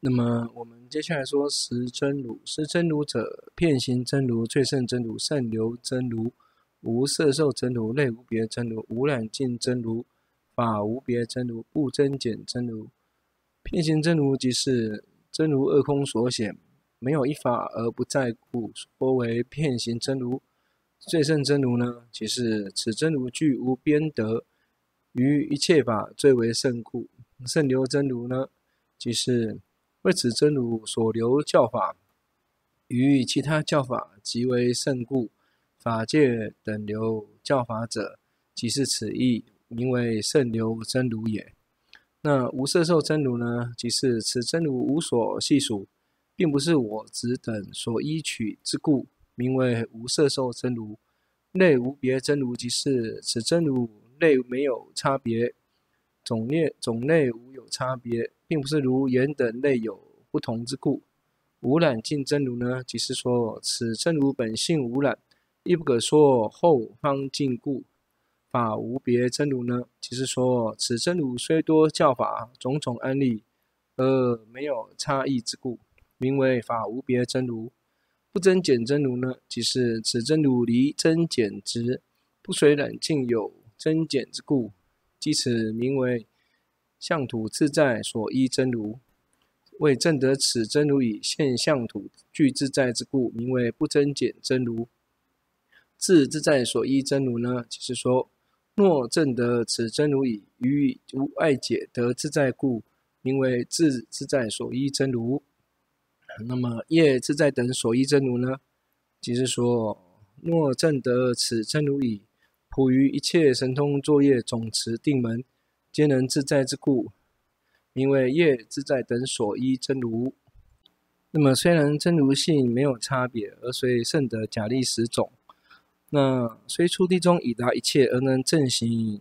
那么我们接下来说实真如，实真如者，遍行真如、最胜真如、胜流真如、无色受真如、类无别真如、无染净真如、法无别真如、不增减真如。遍行真如即是真如二空所显，没有一法而不在故，说为遍行真如。最胜真如呢，即是此真如具无边德，于一切法最为胜故。胜流真如呢，即是。为此真如所流教法，与其他教法极为胜故，法界等流教法者，即是此意，名为胜流真如也。那无色受真如呢，即是此真如无所系属，并不是我执等所依取之故，名为无色受真如。类无别真如，即是此真如类没有差别，种类种类无有差别。并不是如眼等类有不同之故，无染净真如呢，即是说此真如本性无染，亦不可说后方净故。法无别真如呢，即是说此真如虽多教法种种安立，而没有差异之故，名为法无别真如。不增减真如呢，即是此真如离增减执，不随染净有增减之故，即此名为。相土自在所依真如，为证得此真如以现相土具自在之故，名为不增减真如。自自在所依真如呢，就是说，若证得此真如以于无碍解得自在故，名为自自在所依真如。那么业自在等所依真如呢，即是说，若证得此真如以普于一切神通作业总持定门。皆能自在之故，名为业自在等所依真如。那么虽然真如性没有差别，而随胜得假立十种，那虽出地中已达一切，而能正行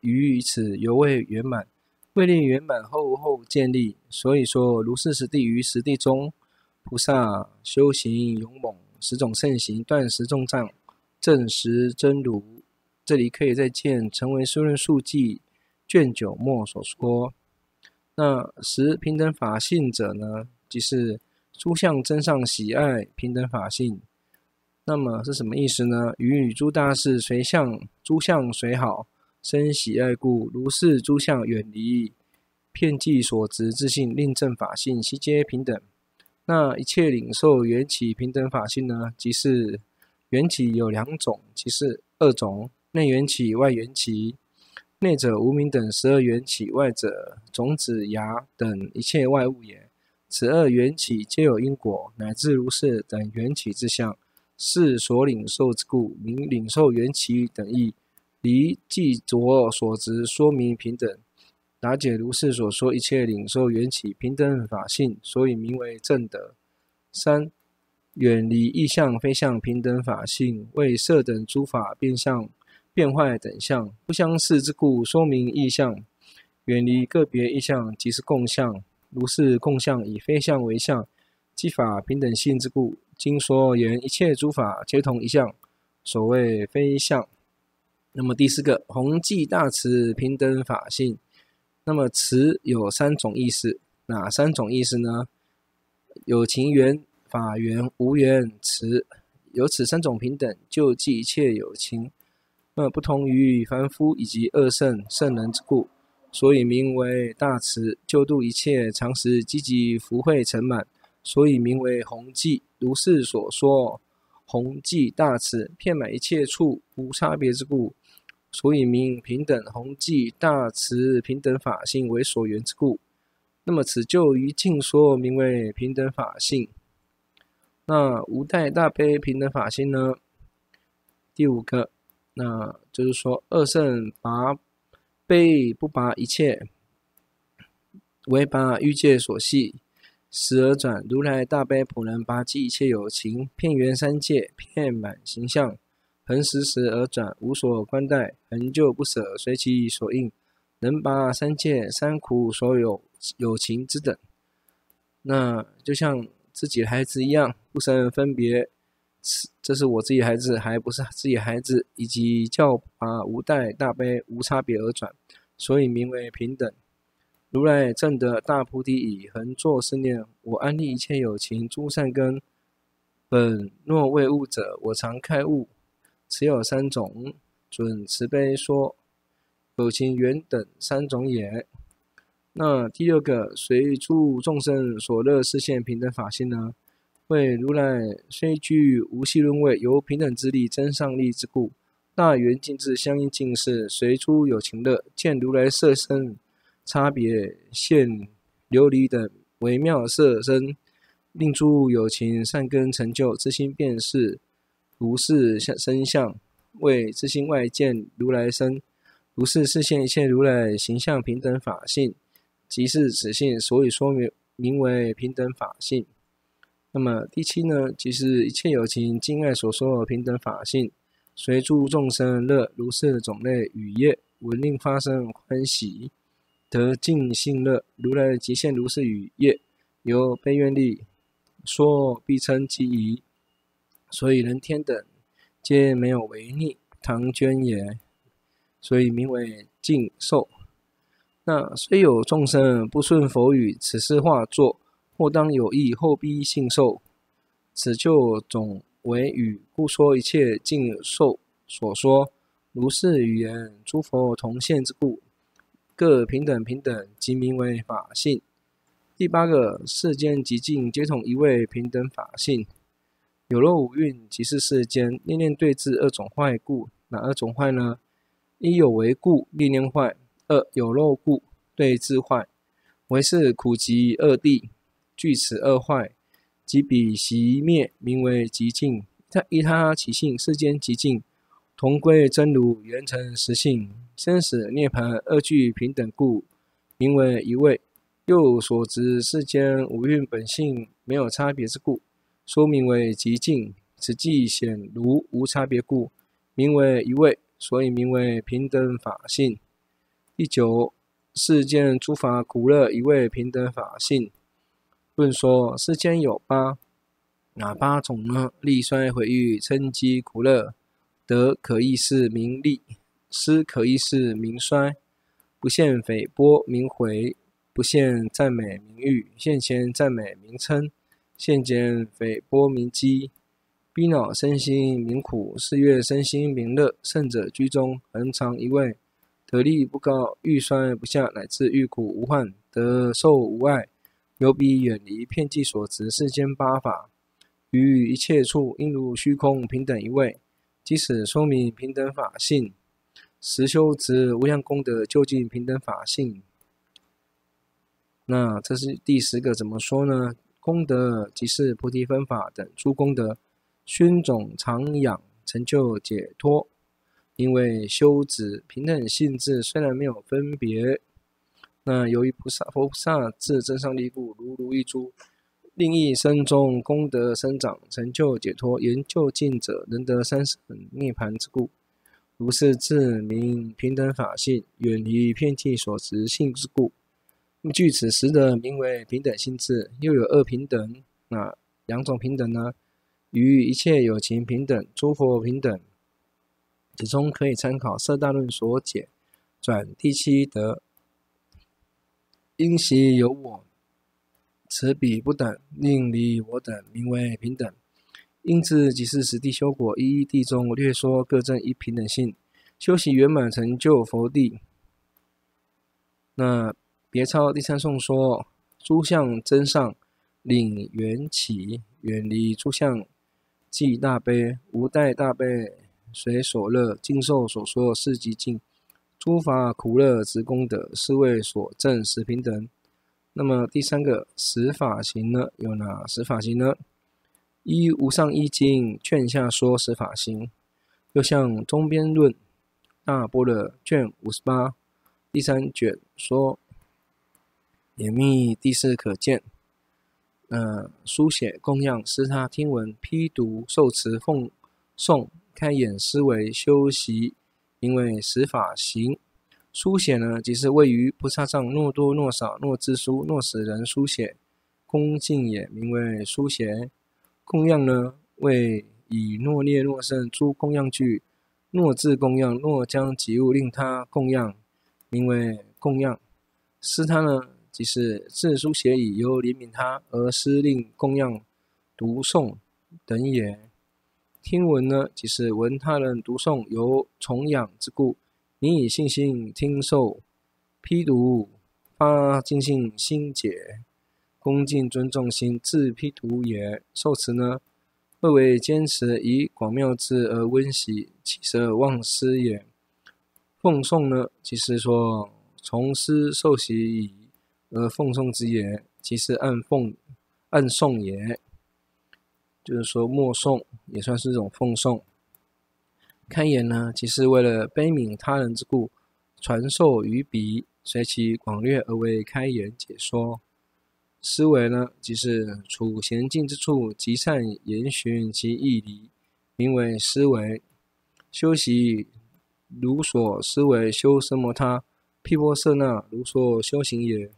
于此犹未圆满。未令圆满后后建立，所以说如是十地于十地中，菩萨修行勇猛，十种盛行断十重障，证实真如。这里可以再见成唯识论述记。卷九末所说，那十平等法性者呢，即是诸相真上喜爱平等法性。那么是什么意思呢？与与诸大士随相诸相随好生喜爱故，如是诸相远离遍计所执自性，令正法性悉皆平等。那一切领受缘起平等法性呢，即是缘起有两种，即是二种内缘起外缘起。内者无明等十二缘起，外者种子芽等一切外物也。此二缘起皆有因果，乃至如是等缘起之相，是所领受之故，名领受缘起等义。离即着所执说明平等，达解如是所说一切领受缘起平等法性，所以名为正德。三远离异相非相平等法性，为色等诸法变相。变坏等相不相似之故，说明异相；远离个别异相，即是共相。如是共相以非相为相，即法平等性之故。经说言一切诸法皆同一相，所谓非相。那么第四个弘济大慈平等法性。那么慈有三种意思，哪三种意思呢？有情缘、法缘、无缘慈。有此三种平等，救济一切有情。那不同于凡夫以及二圣圣人之故，所以名为大慈，救度一切常时积极福慧成满，所以名为弘济。如是所说，弘济大慈，遍满一切处无差别之故，所以名平等弘济大慈平等法性为所缘之故。那么此就于净说名为平等法性。那无怠大悲平等法性呢？第五个。那就是说，二圣拔悲不拔一切，唯拔欲界所系，时而转如来大悲普能拔济一切有情，遍圆三界，遍满形象，恒时时而转，无所关待，恒旧不舍，随其所应，能拔三界三苦所有有情之等。那就像自己的孩子一样，不生分别。这是我自己孩子，还不是自己孩子，以及教法无代大悲无差别而转，所以名为平等。如来正得大菩提以，恒作是念：我安立一切有情诸善根，本若为物者，我常开悟。此有三种，准慈悲说，有情缘等三种也。那第六个，随诸众生所乐示现平等法性呢？为如来虽具无系论位，由平等之力增上力之故，大圆净智相应尽是，随诸有情乐，见如来色身差别现琉璃等微妙色身，令诸有情善根成就，之心便是如是身相，为自心外见如来身，如是示现一切如来形象平等法性。即是此性，所以说明名为平等法性。那么第七呢，即是一切有情敬爱所说平等法性，随诸众生乐如是种类与业，闻令发生欢喜，得尽信乐。如来即现如是与业，由悲愿力说，必称其宜。所以人天等皆没有违逆，唐捐也。所以名为尽受。那虽有众生不顺佛语，此事化作，或当有意后逼信受，此就总为语，故说一切尽受所说，如是语言，诸佛同现之故，各平等平等，即名为法性。第八个，世间极尽皆统一位平等法性。有漏五蕴，即是世间念念对治二种坏故，哪二种坏呢？一有为故，念念坏。二有漏故，对治坏，唯是苦集二谛，具此二坏，即彼习灭，名为极尽。他依他起性，世间极尽，同归真如，圆成实性，生死涅槃二俱平等故，名为一味。又所执世间五蕴本性没有差别之故，说名为极尽。此即显如无差别故，名为一味，所以名为平等法性。第九，世间诸法苦乐，一味平等法性。论说世间有八，哪八种呢？利衰毁誉嗔讥苦乐，得可意是名利，失可意是名衰，不现诽波名毁，不现赞美名誉，现前赞美名称，现前诽波名讥，逼恼身心名苦，是悦身心名乐。圣者居中，恒常一味。得利不高，欲衰不下，乃至欲苦无患，得受无碍，由彼远离片计所执世间八法，于一切处应如虚空平等一味，即此说明平等法性。实修持无量功德，究竟平等法性。那这是第十个，怎么说呢？功德即是菩提分法等诸功德，熏种常养，成就解脱。因为修止平等性质虽然没有分别，那由于菩萨佛菩萨自真上力故，如如一珠，令一生中功德生长，成就解脱，言究竟者能得三乘涅槃之故，如是自名平等法性，远离偏计所执性之故。那么据此实的名为平等性质，又有二平等，那两种平等呢？于一切有情平等，诸佛平等。此中可以参考《色大论》所解，转第七德，因习有我，此彼不等，令离我等，名为平等。因此即是实地修果，一一地中略说各证一平等性，修习圆满成就佛地。那别抄第三颂说，诸相真上，领缘起，远离诸相，即大悲，无待大悲。随所乐，尽受所说，是极尽。诸法苦乐之功德，是为所证十平等。那么第三个十法行呢？有哪十法行呢？一无上一经卷下说十法行，又向中边论大波的卷五十八第三卷说，严密第四可见。呃，书写供养施他听闻批读受持奉诵。开眼思维修习，名为十法行。书写呢，即是位于菩萨上，若多若少，若自书，若使人书写，恭敬也，名为书写。供养呢，为以若劣若胜诸供养具，若自供养，若将及物令他供养，名为供养。施他呢，即是自书写以由怜悯他而施令供养、读诵等也。听闻呢，即是闻他人读诵由崇仰之故，你以信心听受、批读，发敬信心解，恭敬尊重心自批读也。受持呢，谓为坚持以广妙智而温习，起舍忘失也。奉诵呢，即是说从师受习以而奉诵之也，即是暗奉暗诵也。就是说默诵也算是一种奉诵。开言呢，即是为了悲悯他人之故，传授于彼，随其广略而为开言解说。思维呢，即是处闲静之处，极善言寻其义理，名为思维。修习。如所思维修奢摩他毗婆舍那如所修行也。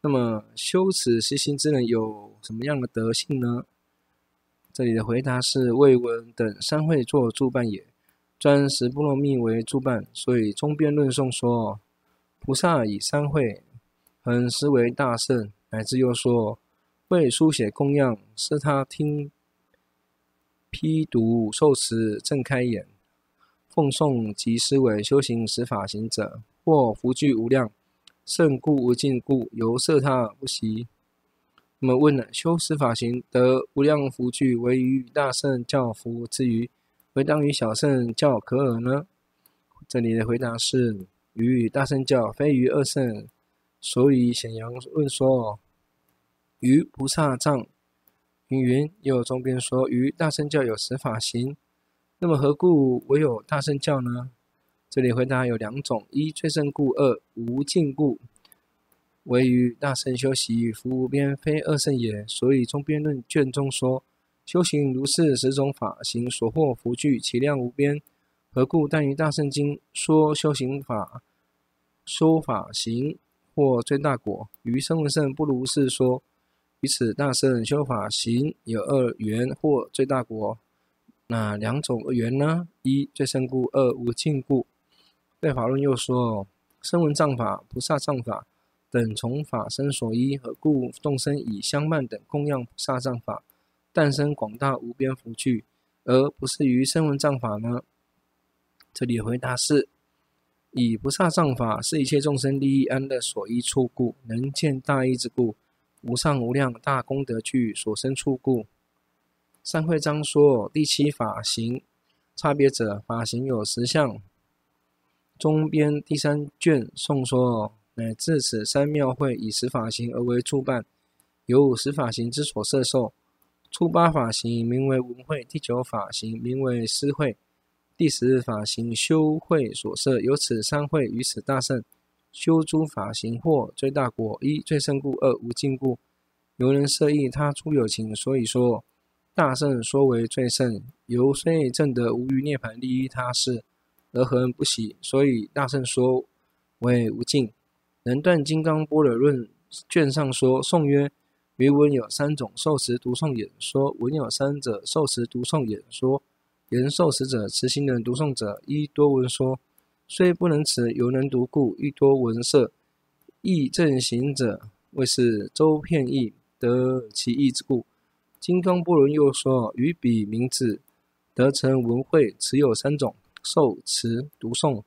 那么修此实行之人有什么样的德性呢？这里的回答是：为闻等三会作助伴也，专十波罗蜜为助伴，所以中边论颂说，菩萨以三会恒思为大圣，乃至又说为书写供养，是他听批读受持正开眼。奉诵及思维修行十法行者，或福聚无量，胜故无尽故，由摄他不息。那么问了：修十法行得无量福聚，唯于大圣教福之余，唯当于小圣教可尔呢？这里的回答是：于大圣教非于二圣，所以显扬论说，于菩萨藏云云。又中边说，于大圣教有十法行。那么何故唯有大圣教呢？这里回答有两种：一最胜故，二无尽故。唯于大圣修习福无边，非二圣也。所以中边论卷中说，修行如是十种法行所获福聚，其量无边。何故但于大圣经说修行法说法行获最大果，于声闻圣不如是说。于此大圣修法行有二缘获最大果。那两种缘呢？一最胜故，二无尽故。对法论又说：声闻藏法、菩萨藏法等从法身所依，和故众生以相曼等供养菩萨藏法，诞生广大无边福聚，而不是于声闻藏法呢？这里回答是：以菩萨藏法是一切众生利益安乐所依处故，能见大义之故，无上无量大功德具所生处故。三会章说第七法行差别者，法行有十项。中边第三卷颂说，乃至此三妙会以十法行而为助伴，由十法行之所摄受。初八法行名为文会，第九法行名为思会，第十法行修会所摄。由此三会于此大圣修诸法行获最大果。一最胜故，二无尽故。由人设意他诸有情，所以说。大圣说为最胜，由虽证得无余涅槃利于他事，而恒不喜，所以大圣说为无尽。能断金刚般若论卷上说，宋曰：于闻有三种受持读诵演说，闻有三者受持读诵演说，言受持者持行人读诵者，一多闻说，虽不能持，犹能读故，亦多闻摄，亦正行者，谓是周遍义，得其义之故。金刚般若又说：于彼名字得成文会，持有三种受持读诵，